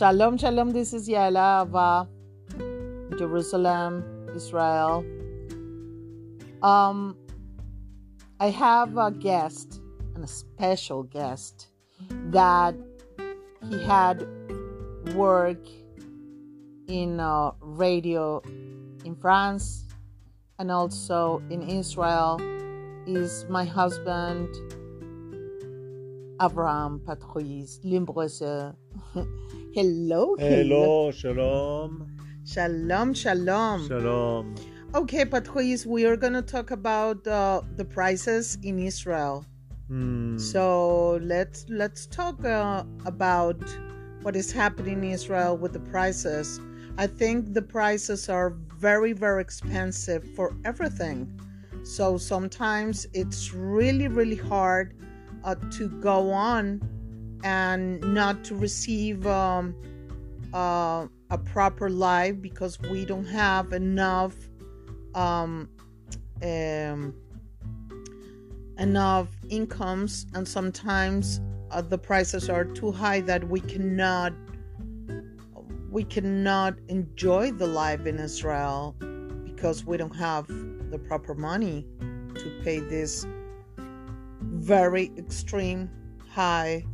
Shalom, shalom. This is Yael Ahava, Jerusalem, Israel. Um, I have a guest, and a special guest, that he had work in uh, radio in France and also in Israel. Is my husband Abraham Patrice Lumbroso. hello, hello, shalom. Shalom, shalom. Shalom. Okay, Patrice, we are going to talk about uh, the prices in Israel. Hmm. So let's let's talk uh, about what is happening in Israel with the prices. I think the prices are very very expensive for everything. So sometimes it's really really hard uh, to go on and not to receive um, uh, a proper life because we don't have enough um, um, enough incomes. And sometimes uh, the prices are too high that we cannot we cannot enjoy the life in Israel because we don't have the proper money to pay this very extreme high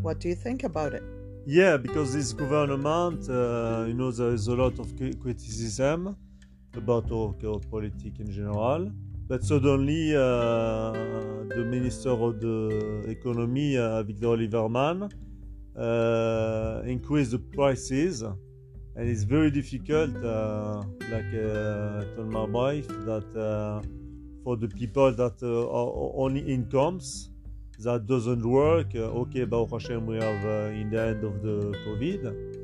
What do you think about it? Yeah, because this government, uh, you know, there is a lot of criticism about our, politics in general. But suddenly, uh, the Minister of the Economy, uh, Victor Lieberman, uh, increased the prices, and it's very difficult. Uh, like uh, I told my wife that uh, for the people that are only incomes, that doesn't work. okay, Baruch Hashem, we have in the end of the COVID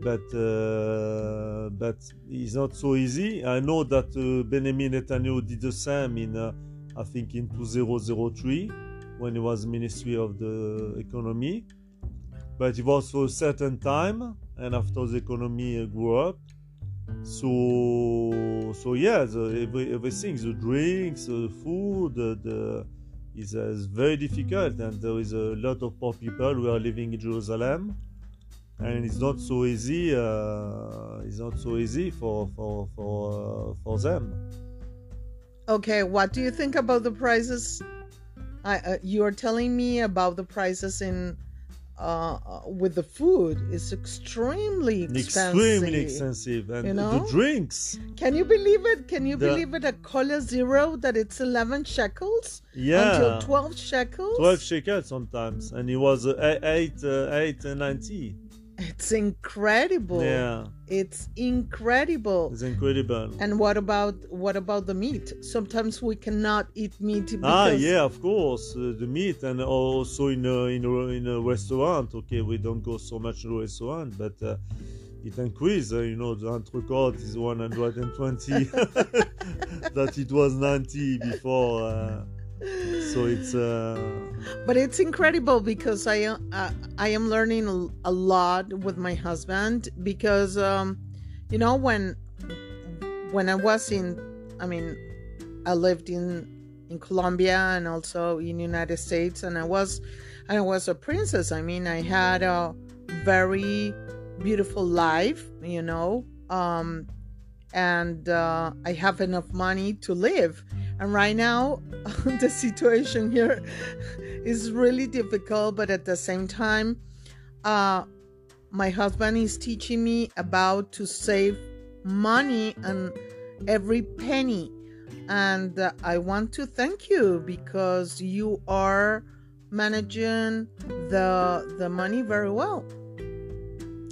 but uh, but it's not so easy. I know that uh, Benjamin Netanyahu did the same in uh, I think in 2003 when he was Ministry of the Economy, but it was for a certain time, and after the economy grew up. So so yeah, the, every, everything, the drinks, the food, the, the is, is very difficult, and there is a lot of poor people who are living in Jerusalem and it's not so easy. Uh, it's not so easy for for for uh, for them. Okay, what do you think about the prices? I, uh, you are telling me about the prices in uh, uh with the food. It's extremely expensive. Extremely expensive, and you know? the drinks. Can you believe it? Can you the, believe it? A cola zero that it's eleven shekels. Yeah, until twelve shekels. Twelve shekels sometimes, and it was uh, eight uh, eight ninety. It's incredible. Yeah. It's incredible. It's incredible. And what about what about the meat? Sometimes we cannot eat meat ah, because... Ah, yeah, of course, uh, the meat and also in a, in a, in a restaurant. Okay, we don't go so much to a restaurant, but uh, it increased. Uh, you know, the entrecote is 120 that it was 90 before. So it's uh but it's incredible because i uh, i am learning a lot with my husband because um you know when when i was in i mean i lived in in colombia and also in united states and i was and i was a princess. I mean i had a very beautiful life you know um and uh, i have enough money to live and right now, the situation here is really difficult, but at the same time, uh, my husband is teaching me about to save money and every penny. And uh, I want to thank you because you are managing the the money very well.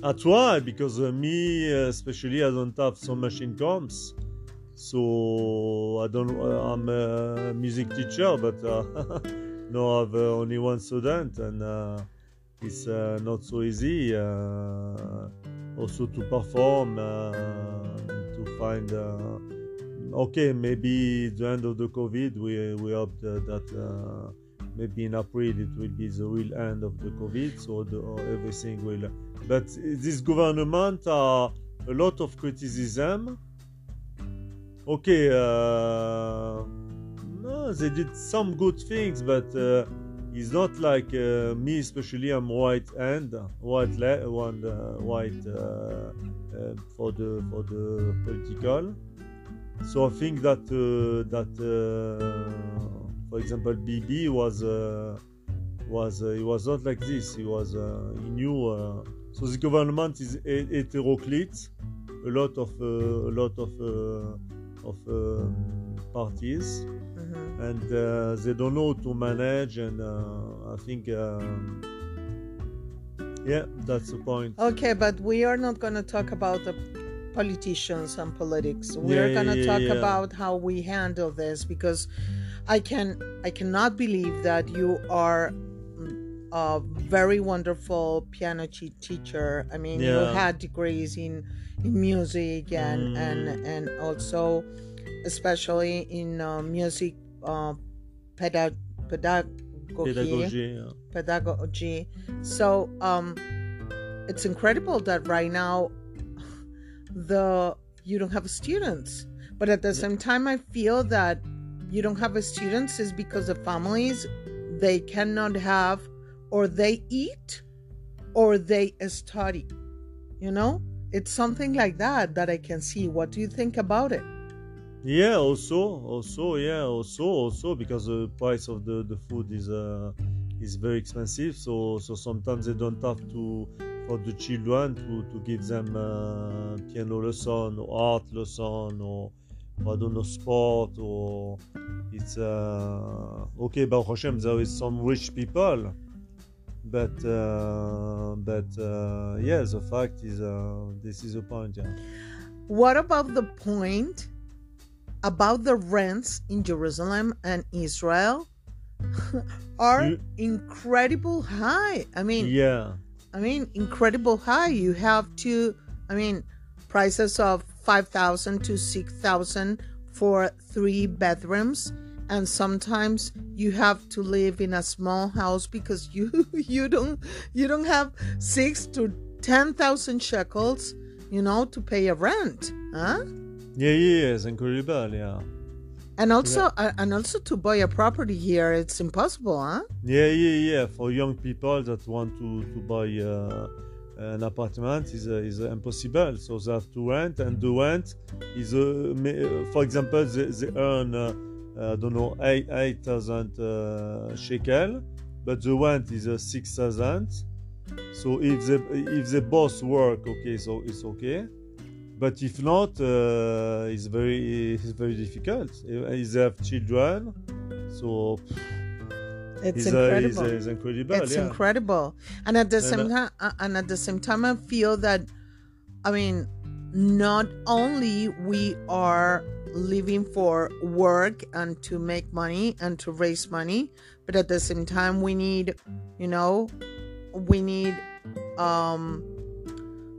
That's why, because uh, me, uh, especially, I don't have so much incomes. So I don't. Uh, I'm a music teacher, but uh, no, I have uh, only one student, and uh, it's uh, not so easy. Uh, also to perform, to find. okay, maybe the end of the COVID, we we hope that. maybe in April it will be the real end of the COVID, so the, everything will. But this government are a lot of criticism okay, uh, no, they did some good things, but uh, It's not like uh, me, especially. I'm white and white, le- one uh, white uh, uh, for the for the political. So I think that uh, that, uh, for example, BB was uh, was uh, he was not like this. He was uh, he knew. Uh, so the government is he- heteroclite, a lot of uh, a lot of uh, of um, parties, Mhm. and uh, they don't know to manage. And uh, I think, um, yeah, that's the point. Okay, but we are not going to talk about the politicians and politics. Yeah, We're going to yeah, talk yeah. about how we handle this because I can I cannot believe that you are a very wonderful piano teacher. I mean, you had degrees in in music and and Mm. and also especially in uh, music uh, pedag- pedagogy Pedagogy. yeah. pedagogy. So um, it's incredible that right now the you don't have students, but at the same time, I feel that you don't have students is because the families they cannot have or they eat or they study. You know, it's something like that that I can see. What do you think about it? Yeah, also, also, yeah, also, also, because the price of the, the food is uh, is very expensive. So so sometimes they don't have to for the children to, to give them uh, piano lesson or art lesson or, I don't know sport or it's uh, okay. Baruch Hashem, there is some rich people, but uh, but uh, yeah, the fact is uh, this is a point. Yeah. What about the point about the rents in Jerusalem and Israel are You- incredible high. I mean, Yeah. I mean, incredible high. You have to, I mean, prices of 5,000 to 6,000 for three bedrooms. And sometimes you have to live in a small house because you you don't you don't have six to ten thousand shekels, you know, to pay a rent, huh? Yeah, yeah, yeah, it's incredible, yeah. And also uh, and also to buy a property here, it's impossible, huh? Yeah, yeah, yeah. For young people that want to, to buy uh, an apartment is uh, is uh, impossible. So they have to rent, and the rent is, uh, uh, for example, they, they earn, I don't know, eight eight thousand uh, shekel, but the rent is uh, six thousand. So if they if they both work, okay, so it's okay. But if not, uh, it's very it's very difficult. If they have children, so It's uh, incredible. it's, uh, it's incredible. it's yeah. incredible and at the And, same uh, time uh, and at the same time i feel that i mean not only we are living for work and to make money and to raise money. But at the same time we need you know we need um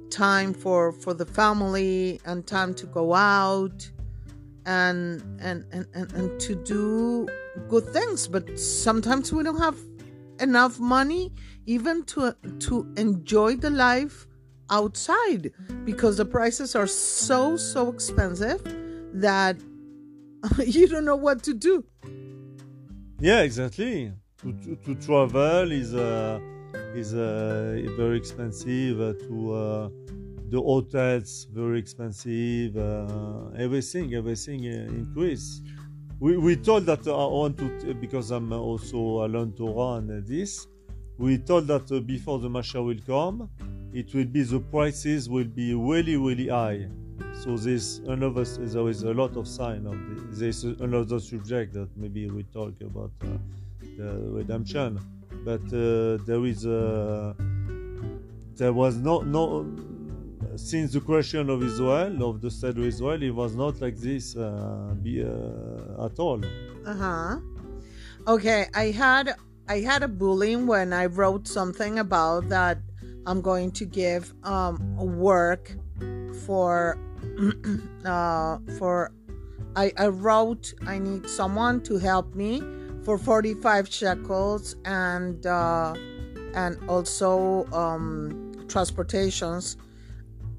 time for for the family and time to go out and and and, and, and to do good things. But sometimes we don't have enough money even to to enjoy the life outside because the prices are so so expensive that you don't know what to do Yeah, exactly. To, to, to travel is uh, is uh, very expensive. Uh, to uh, the hotels very expensive. Uh, everything, everything increase. We, we told that uh, I want to because I'm also a learn Torah and this. We told that before the Mashiach will come, it will be the prices will be really really high. So there's another there is a lot of sign of there's another subject that maybe we talk about uh, the redemption, but uh, there is a there was no no since the creation of Israel of the state of Israel it was not like this uh, be, uh, at all. uh-huh okay i had i had a bullying when i wrote something about that i'm going to give um work for uh for i i wrote i need someone to help me for 45 shekels and uh and also um transportations.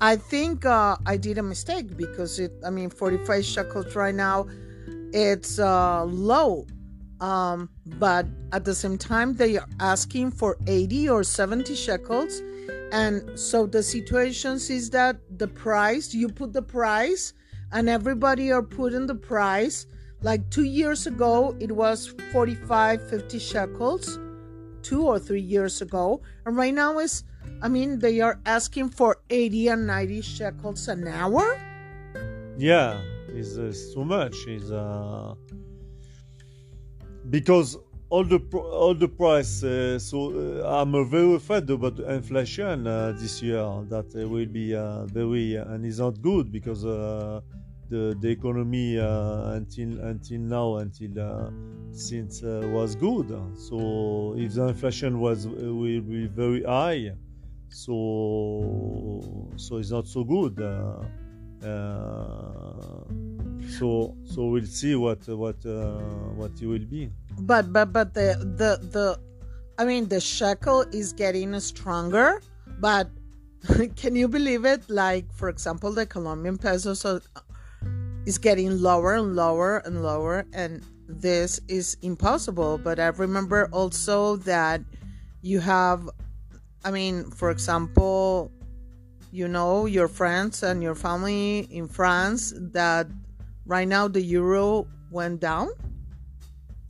I think uh i did a mistake because it i mean 45 shekels right now it's uh low. Um, but at the same time they are asking for 80 or 70 shekels and so the situations is that the price you put the price and everybody are putting the price. Like two years ago it was 45 50 shekels two or three years ago. And right now is i mean they are asking for 80 and 90 shekels an hour? Yeah, it's too much. It's, uh, because all the all the price. Uh, so uh, I'm very afraid about inflation uh, this year. That will be uh, very uh, and it's not good because uh, the the economy until until now until since was good. So if the inflation was will be very high, so so it's not so good. Uh, uh, so so we'll see what what uh, what it will be. but but but the the the i mean the shekel is getting stronger but can you believe it like for example the colombian peso so is getting lower and lower and lower and this is impossible but i remember also that you have i mean for example you know your friends and your family in france that right now the euro went down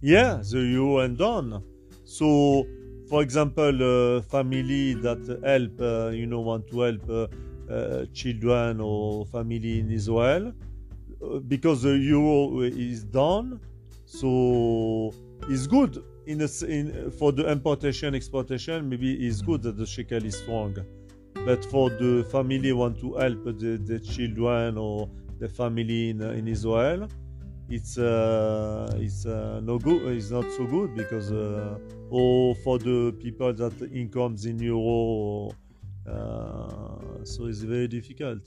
Yeah, the euro went down. So, for example, family that help, uh, you know, want to help uh, uh, children or family in Israel, uh, because the euro is down, so it's good in, a, in for the importation exportation. Maybe it's good that the shekel is strong, but for the family want to help the, the children or the family in, in Israel, it's uh, it's uh, no good. It's not so good because uh, or for the people that incomes in euro, uh, so it's very difficult.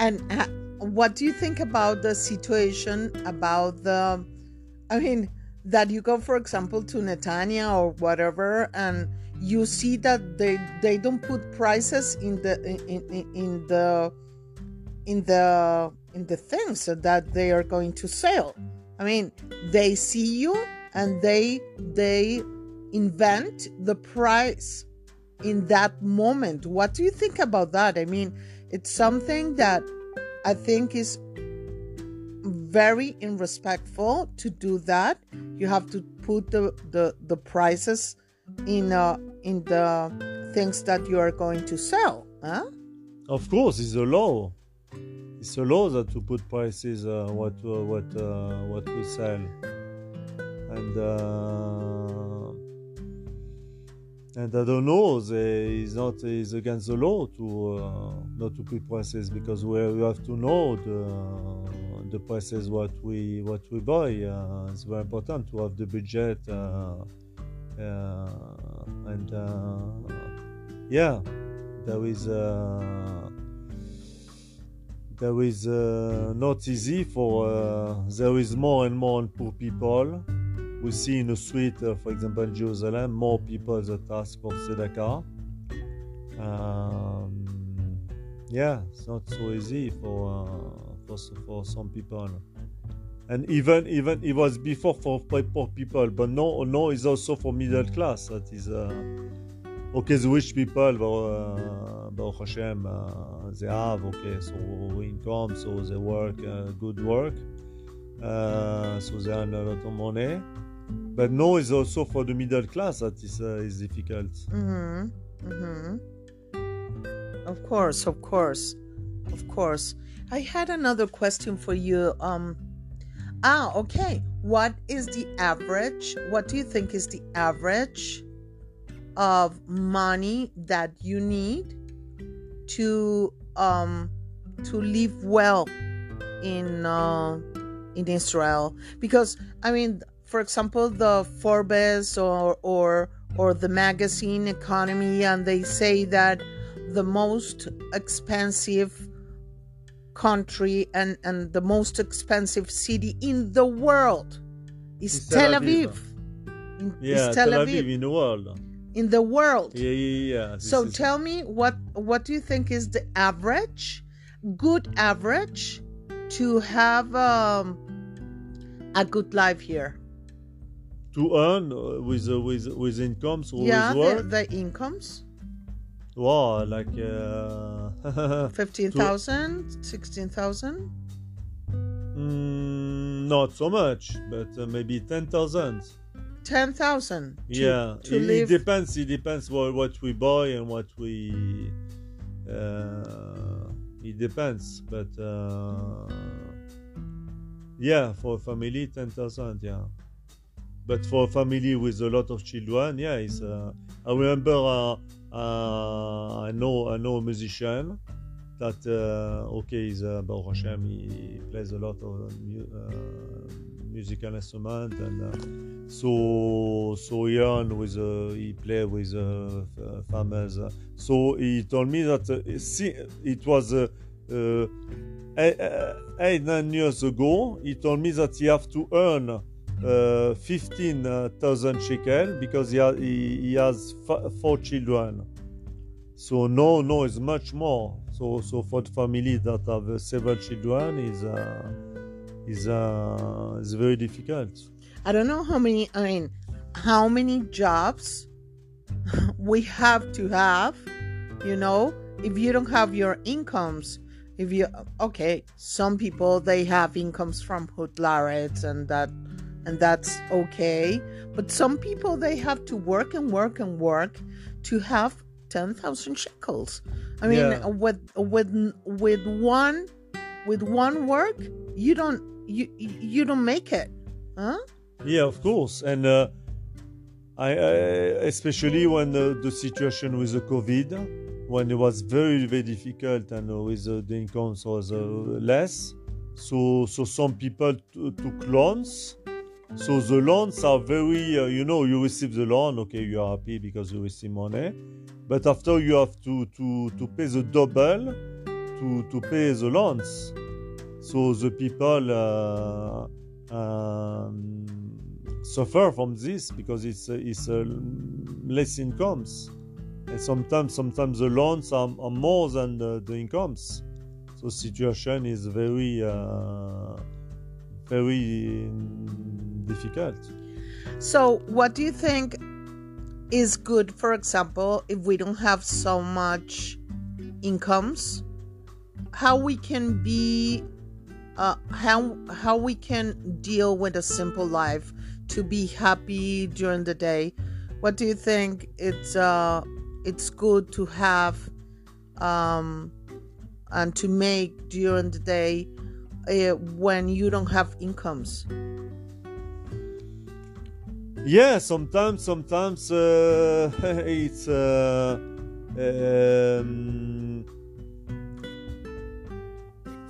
And uh, what do you think about the situation about the, I mean, that you go, for example, to Netanya or whatever, and you see that they they don't put prices in the in, in, in the in the in the things that they are going to sell. I mean, they see you and they they invent the price in that moment. What do you think about that? I mean, it's something that I think is very irrespectful to do that. You have to put the the, the prices in uh, in the things that you are going to sell. Huh? Of course, it's a law. It's a law that to put prices uh, what uh, what uh, what we sell, and uh, and I don't know. They, it's not it's against the law to uh, not to put prices because we, we have to know the the prices what we what we buy. Uh, it's very important to have the budget and yeah, there is. Uh, there is uh, not easy for uh, there is more and more poor people. We see in the street uh, for example in jerusalem more people that ask for tzedakah. Um, yeah it's not so easy for uh, for, for some people. And even even it was before for poor people but no no it's also for middle class that is okay the rich people Hashem uh, they have okay so income so they work uh, good work so they a lot of money but no it's also for the middle class that is uh, is difficult Mm-hmm. Mm-hmm. Of course, of course, of course. I had another question for you. Um ah, okay. What is the average? What do you think is the average of money that you need to um to live well in uh, in Israel? Because I mean, for example, the Forbes or or or the magazine Economy, and they say that the most expensive country and and the most expensive city in the world is Tel Tel Aviv. Aviv. In, yeah is Tel Tel Aviv Aviv in the world in the world. yeah yeah yeah this So is- tell me what what do you think is the average, good average, to have um, a good life here? to earn uh, with uh, with with incomes or yeah, with the, work. the incomes Wow, like uh, 15,000, 16,000. mm, not so much, but uh, maybe ten thousand. 10,000 Yeah, to it, it depends. It depends what what we buy and what we. Uh, it depends, but uh, yeah, for a family, ten thousand. Yeah, but for a family with a lot of children, yeah, it's. Uh, I remember. Uh, uh, I know. I know a musician that. Uh, okay, he's uh, Baruch Hashem. He plays a lot of mu- uh, musical instrument and. Uh, so so earn with uh, he play with uh, f- farmers uh, so he told me that it was eight, nine years ago he told me that he have to earn uh, 15,000 shekel because he, ha- he, he has four children so no no it's much more so so for the family that have uh, several children is uh, is uh, is very difficult I don't know how many, I mean, how many jobs we have to have, you know, if you don't have your incomes. If you, okay, some people, they have incomes from hoodlarets and that, and that's okay. But some people, they have to work and work and work to have 10,000 shekels. I mean, Yeah. with, with, with one, with one work, you don't, you, you don't make it. Huh? Yeah, of course, and uh, I, I especially when uh, the situation with the COVID, when it was very very difficult and uh, with the incomes was uh, less, so so some people t- took loans. So the loans are very, uh, you know, you receive the loan, okay, you are happy because you receive money, but after you have to to to pay the double to to pay the loans. So the people. Uh, um, suffer from this because it's uh, it's uh, less incomes and sometimes sometimes the loans are, are more than the, the incomes so situation is very uh, very difficult So, what do you think is good, for example, if we don't have so much incomes? How we can be, uh, how how we can deal with a simple life to be happy during the day? What do you think? It's uh, it's good to have, um, and to make during the day uh, when you don't have incomes. yeah sometimes sometimes uh, it's uh, um,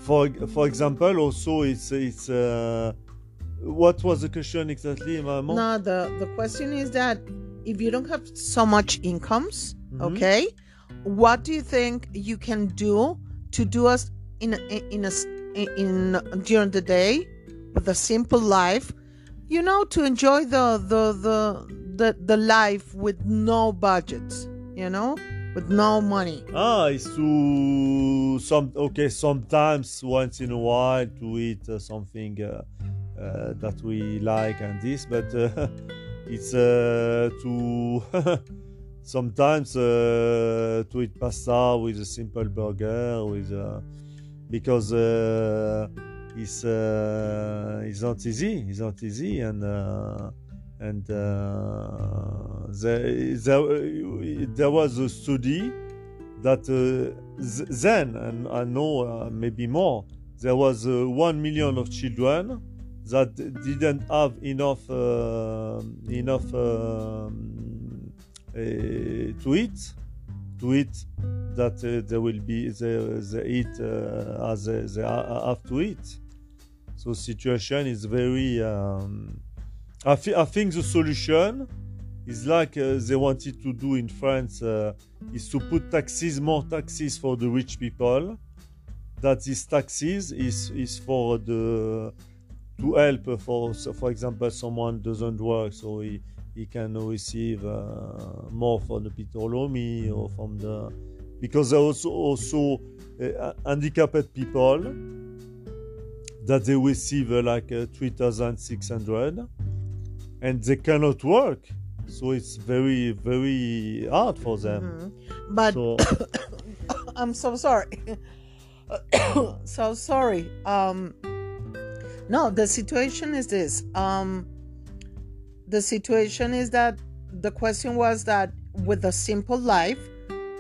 for for example also it's it's uh, what was the question exactly Maman? No, the the question is that if you don't have so much incomes, Mhm. okay, what do you think you can do to do us in in a s- in during the day with a simple life, you know, to enjoy the the the the, the life with no budgets, you know, with no money. Ah, to some okay. Sometimes, once in a while, to eat uh, something uh, uh, that we like and this, but uh, it's uh, to sometimes uh, to eat pasta with a simple burger with because it's it's not easy. It's not easy and. Uh, and uh, there, there, there was a study that uh, th- then, and I know uh, maybe more, there was uh, one million of children that didn't have enough uh, enough um, uh, to eat, to eat that uh, there will be they, they eat uh, as they, they have to eat. So situation is very. Um, I, thi- I think the solution is like uh, they wanted to do in France uh, is to put taxes, more taxes for the rich people. That these taxes is is for the to help for so for example someone doesn't work so he he can receive uh, more from the Bituach Leumi or from the because there also also uh, handicapped people that they receive uh, like uh, 3600 and they cannot work. So it's very very hard for them. Mhm. But So I'm so sorry. so sorry. Um no, the situation is this. Um the situation is that the question was that with a simple life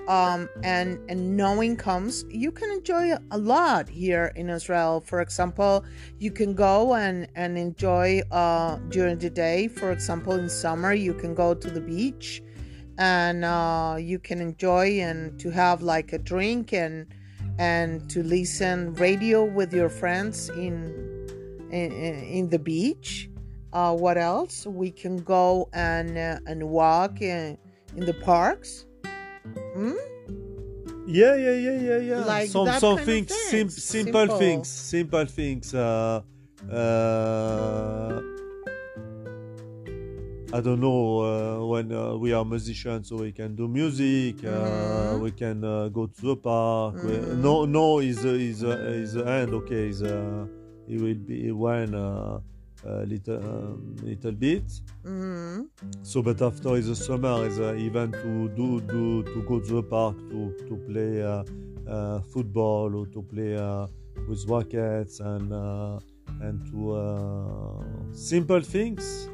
um and and no incomes, you can enjoy a lot here in Israel. For example, you can go and and enjoy uh during the day. For example, in summer you can go to the beach and uh, you can enjoy and to have like a drink and and to listen radio with your friends in in, in the beach uh, what else we can go and uh, and walk in, in the parks Hmm? yeah, yeah, yeah, yeah, yeah. Like some some things, sim- simple, Simple. things, simple things. Uh, uh, I don't know uh, when uh, we are musicians, so we can do music. Uh, Mhm. we can uh, go to the park. We- Mhm. no, no, is is uh, is the end. Okay, is it will be when uh, a little um, little bit. Mhm. So, but after is the summer, is uh, even to do, do to go to the park to to play uh, uh, football or to play uh, with rackets and uh, and to uh, simple things,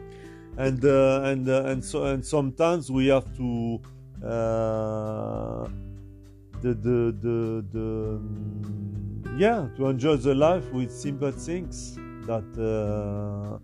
and uh, and uh, and so and sometimes we have to uh, the the the the mm, yeah to enjoy the life with simple things that. Uh,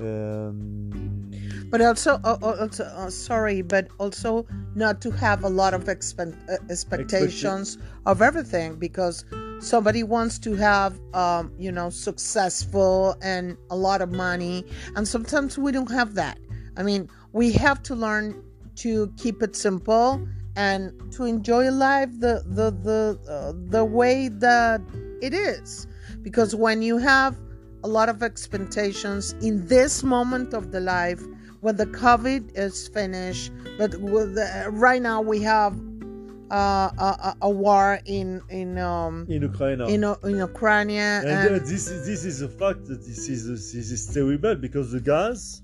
um, but also, uh, also uh, sorry but also not to have a lot of expen- uh, expectations of everything because somebody wants to have um, you know successful and a lot of money and sometimes we don't have that i mean we have to learn to keep it simple and to enjoy life the the the uh, the way that it is because when you have a lot of expectations in this moment of the life when the covid is finished but with the, right now we have uh, a, a- war in in um in Ukraine. in, uh, in Ukraine and and, uh, this is this is a fact. that This is this is terrible because the gas